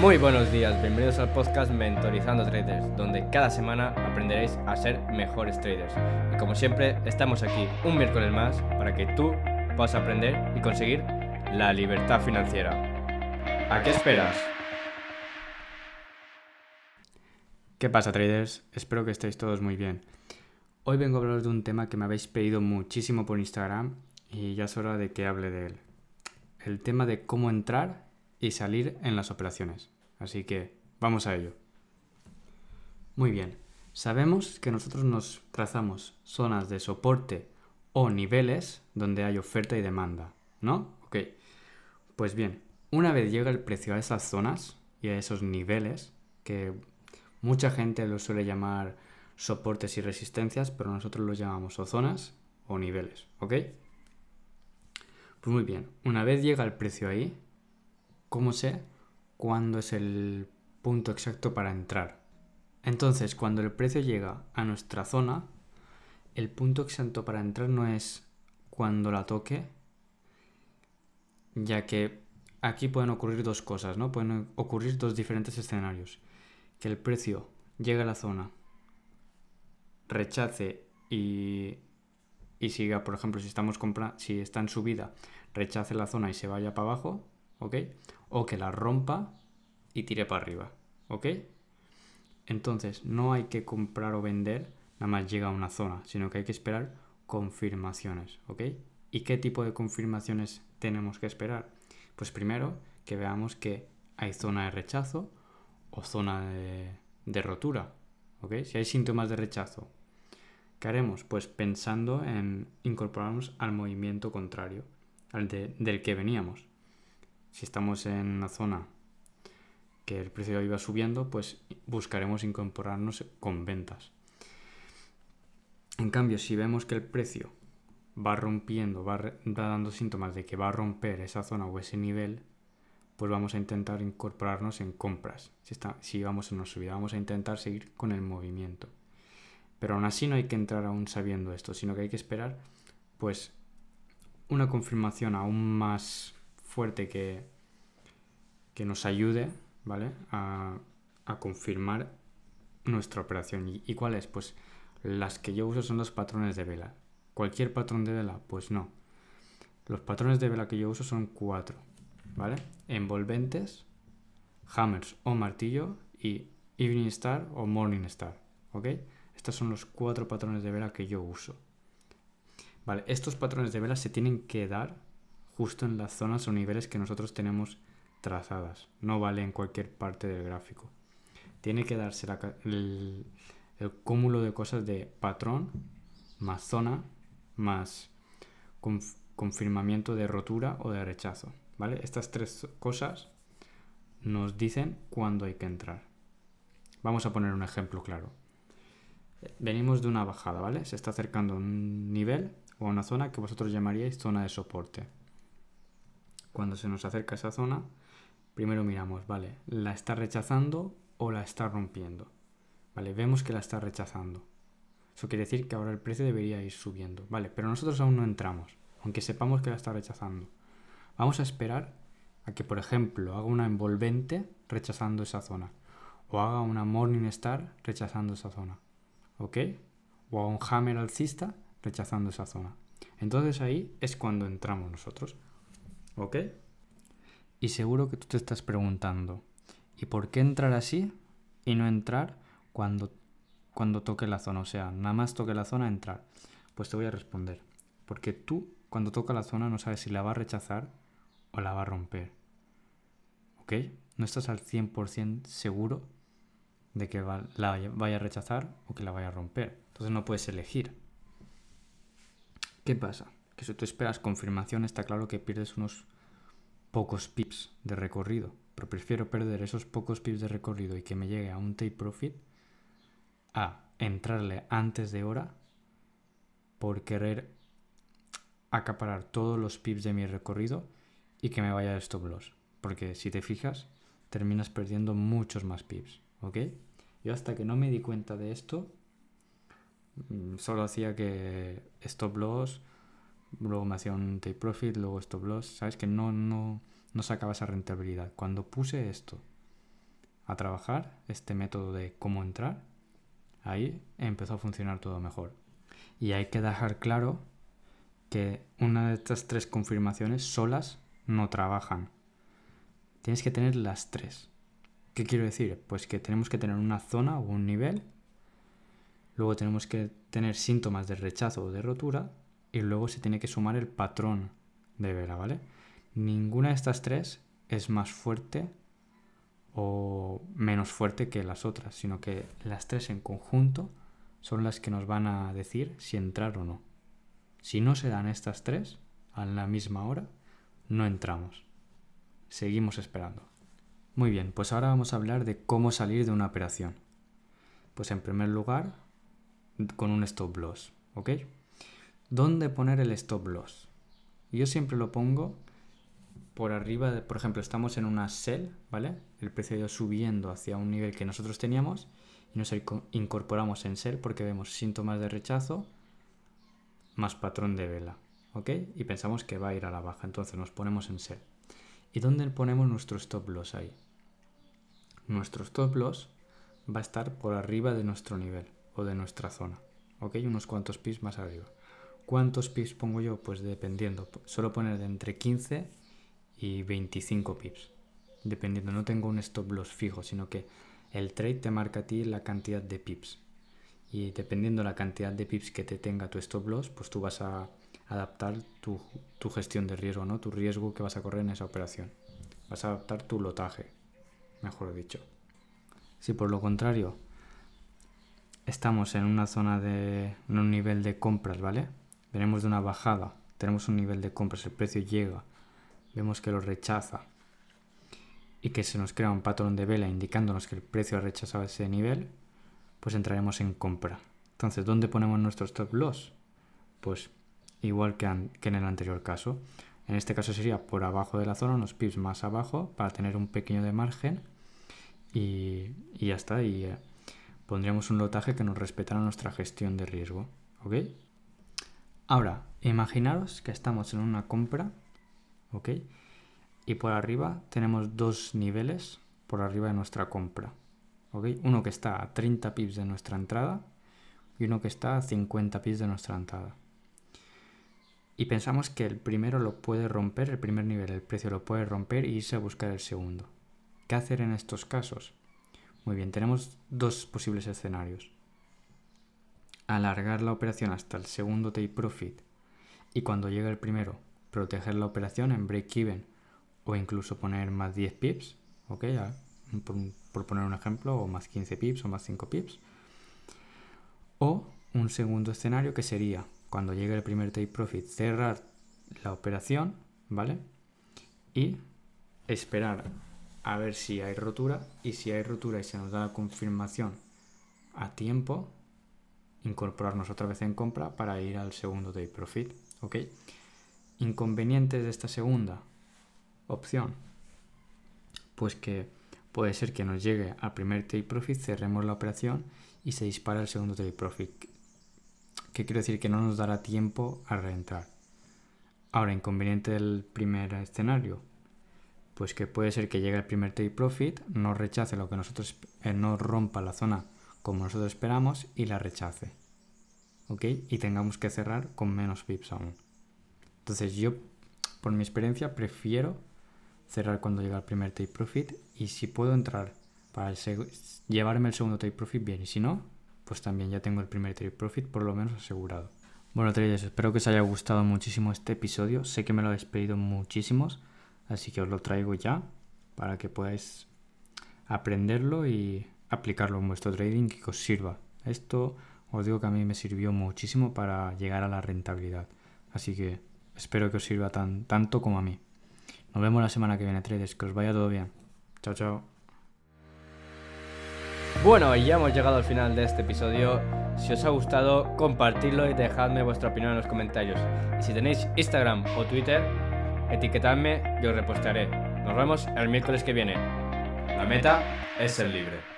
Muy buenos días, bienvenidos al podcast Mentorizando Traders, donde cada semana aprenderéis a ser mejores traders. Y como siempre, estamos aquí un miércoles más para que tú puedas aprender y conseguir la libertad financiera. ¿A qué esperas? ¿Qué pasa traders? Espero que estéis todos muy bien. Hoy vengo a hablaros de un tema que me habéis pedido muchísimo por Instagram y ya es hora de que hable de él. El tema de cómo entrar y salir en las operaciones. Así que vamos a ello. Muy bien, sabemos que nosotros nos trazamos zonas de soporte o niveles donde hay oferta y demanda, ¿no? Ok, pues bien, una vez llega el precio a esas zonas y a esos niveles, que Mucha gente lo suele llamar soportes y resistencias, pero nosotros los llamamos o zonas o niveles, ¿ok? Pues muy bien, una vez llega el precio ahí, ¿cómo sé cuándo es el punto exacto para entrar? Entonces, cuando el precio llega a nuestra zona, el punto exacto para entrar no es cuando la toque, ya que aquí pueden ocurrir dos cosas, ¿no? Pueden ocurrir dos diferentes escenarios que el precio llegue a la zona, rechace y, y siga, por ejemplo, si estamos comprando, si está en subida, rechace la zona y se vaya para abajo, ¿ok? O que la rompa y tire para arriba, ¿ok? Entonces, no hay que comprar o vender nada más llega a una zona, sino que hay que esperar confirmaciones, ¿ok? ¿Y qué tipo de confirmaciones tenemos que esperar? Pues primero que veamos que hay zona de rechazo o zona de, rotura. ¿ok? Si hay síntomas de rechazo, ¿qué haremos? Pues pensando en incorporarnos al movimiento contrario, al del que veníamos. Si estamos en una zona que el precio iba subiendo, pues buscaremos incorporarnos con ventas. En cambio, si vemos que el precio va rompiendo, va, dando síntomas de que va a romper esa zona o ese nivel, pues vamos a intentar incorporarnos en compras. Si, está, si vamos en una subida, vamos a intentar seguir con el movimiento. Pero aún así no hay que entrar aún sabiendo esto, sino que hay que esperar pues una confirmación aún más fuerte que, que nos ayude, ¿vale? A, confirmar nuestra operación. ¿Y, ¿Y cuál es? Pues las que yo uso son los patrones de vela. ¿Cualquier patrón de vela? Pues no. Los patrones de vela que yo uso son cuatro. ¿vale? Envolventes, hammers o martillo y evening star o morning star, ¿ok? Estos son los cuatro patrones de vela que yo uso. Vale, estos patrones de vela se tienen que dar justo en las zonas o niveles que nosotros tenemos trazadas. No vale en cualquier parte del gráfico. Tiene que darse el, cúmulo de cosas de patrón más zona más confirmamiento de rotura o de rechazo. ¿vale? Estas tres cosas nos dicen cuándo hay que entrar. Vamos a poner un ejemplo claro. Venimos de una bajada, ¿vale? Se está acercando a un nivel o a una zona que vosotros llamaríais zona de soporte. Cuando se nos acerca esa zona, primero miramos, ¿vale? ¿La está rechazando o la está rompiendo? ¿Vale? Vemos que la está rechazando. Eso quiere decir que ahora el precio debería ir subiendo, ¿vale? Pero nosotros aún no entramos, aunque sepamos que la está rechazando. Vamos a esperar a que, por ejemplo, haga una envolvente rechazando esa zona. O haga una Morning Star rechazando esa zona. ¿Ok? O haga un Hammer alcista rechazando esa zona. Entonces ahí es cuando entramos nosotros. ¿Ok? Y seguro que tú te estás preguntando, ¿y por qué entrar así y no entrar cuando, cuando toque la zona? O sea, nada más toque la zona, entrar. Pues te voy a responder. Porque tú, cuando toca la zona, no sabes si la va a rechazar o la va a romper. ¿Ok? No estás al 100% seguro de que la vaya a rechazar o que la vaya a romper. Entonces no puedes elegir. ¿Qué pasa? Si tú esperas confirmación está claro que pierdes unos pocos pips de recorrido. Pero prefiero perder esos pocos pips de recorrido y que me llegue a un take profit a entrarle antes de hora por querer acaparar todos los pips de mi recorrido y que me vaya a stop loss. Porque si te fijas, terminas perdiendo muchos más pips. ¿Ok? Yo hasta que no me di cuenta de esto, mm, solo hacía que stop loss, luego me hacía un take profit, luego stop loss. Sabes que no, no, no sacaba esa rentabilidad. Cuando puse esto a trabajar, este método de cómo entrar, ahí empezó a funcionar todo mejor. Y hay que dejar claro que una de estas tres confirmaciones solas no trabajan. Tienes que tener las tres. ¿Qué quiero decir? Pues que tenemos que tener una zona o un nivel, luego tenemos que tener síntomas de rechazo o de rotura y luego se tiene que sumar el patrón de vela, ¿vale? Ninguna de estas tres es más fuerte o menos fuerte que las otras, sino que las tres en conjunto son las que nos van a decir si entrar o no. Si no se dan estas tres a la misma hora, no entramos. Seguimos esperando. Muy bien, pues ahora vamos a hablar de cómo salir de una operación. Pues en primer lugar, con un stop loss, ¿ok? ¿Dónde poner el stop loss? Yo siempre lo pongo por arriba, de, por ejemplo, estamos en una sell, ¿vale? El precio ido subiendo hacia un nivel que nosotros teníamos y nos incorporamos en sell porque vemos síntomas de rechazo más patrón de vela, ¿ok? Y pensamos que va a ir a la baja, entonces nos ponemos en sell. ¿Y dónde ponemos nuestro stop loss ahí? Nuestro stop loss va a estar por arriba de nuestro nivel o de nuestra zona, ¿ok? Unos cuantos pips más arriba. ¿Cuántos pips pongo yo? Pues dependiendo. Suelo poner de entre 15 y 25 pips. Dependiendo, no tengo un stop loss fijo, sino que el trade te marca a ti la cantidad de pips. Y dependiendo la cantidad de pips que te tenga tu stop loss, pues tú vas a adaptar tu, tu gestión de riesgo, ¿no? Tu riesgo que vas a correr en esa operación. Vas a adaptar tu lotaje, mejor dicho. Si por lo contrario estamos en una zona de en un nivel de compras, ¿vale? Venimos de una bajada, tenemos un nivel de compras, el precio llega, vemos que lo rechaza y que se nos crea un patrón de vela indicándonos que el precio ha rechazado ese nivel, pues entraremos en compra. Entonces, ¿dónde ponemos nuestro stop loss? Pues igual que, en el anterior caso. En este caso sería por abajo de la zona, unos pips más abajo, para tener un pequeño de margen y, ya está. Y eh, pondríamos un lotaje que nos respetara nuestra gestión de riesgo. ¿Ok? Ahora, imaginaros que estamos en una compra, ¿ok? Y por arriba tenemos dos niveles por arriba de nuestra compra, ¿ok? Uno que está a 30 pips de nuestra entrada y uno que está a 50 pips de nuestra entrada. Y pensamos que el primero lo puede romper, el primer nivel, el precio lo puede romper y irse a buscar el segundo. ¿Qué hacer en estos casos? Muy bien, tenemos dos posibles escenarios alargar la operación hasta el segundo take profit y cuando llegue el primero proteger la operación en break even o incluso poner más 10 pips, ¿ok? por, poner un ejemplo, o más 15 pips o más 5 pips. O un segundo escenario que sería cuando llegue el primer take profit cerrar la operación, ¿vale? Y esperar a ver si hay rotura y si hay rotura y se nos da la confirmación a tiempo, incorporarnos otra vez en compra para ir al segundo day profit. ¿ok? Inconvenientes de esta segunda opción. Pues que puede ser que nos llegue al primer take profit, cerremos la operación y se dispara el segundo take profit. ¿Qué quiero decir? Que no nos dará tiempo a reentrar. Ahora, inconveniente del primer escenario. Pues que puede ser que llegue el primer take profit, no rechace lo que nosotros, eh, no rompa la zona como nosotros esperamos y la rechace. ¿Ok? Y tengamos que cerrar con menos pips aún. Entonces yo, por mi experiencia, prefiero cerrar cuando llega el primer take profit y si puedo entrar para llevarme el segundo take profit bien y si no, pues también ya tengo el primer take profit por lo menos asegurado. Bueno, traders, espero que os haya gustado muchísimo este episodio. Sé que me lo habéis pedido muchísimos, así que os lo traigo ya para que podáis aprenderlo y aplicarlo en vuestro trading y que os sirva. Esto os digo que a mí me sirvió muchísimo para llegar a la rentabilidad. Así que espero que os sirva tan, tanto como a mí. Nos vemos la semana que viene, traders. Que os vaya todo bien. Chao, chao. Bueno, ya hemos llegado al final de este episodio. Si os ha gustado, compartidlo y dejadme vuestra opinión en los comentarios. Y si tenéis Instagram o Twitter, etiquetadme y os repostaré. Nos vemos el miércoles que viene. La meta es ser libre.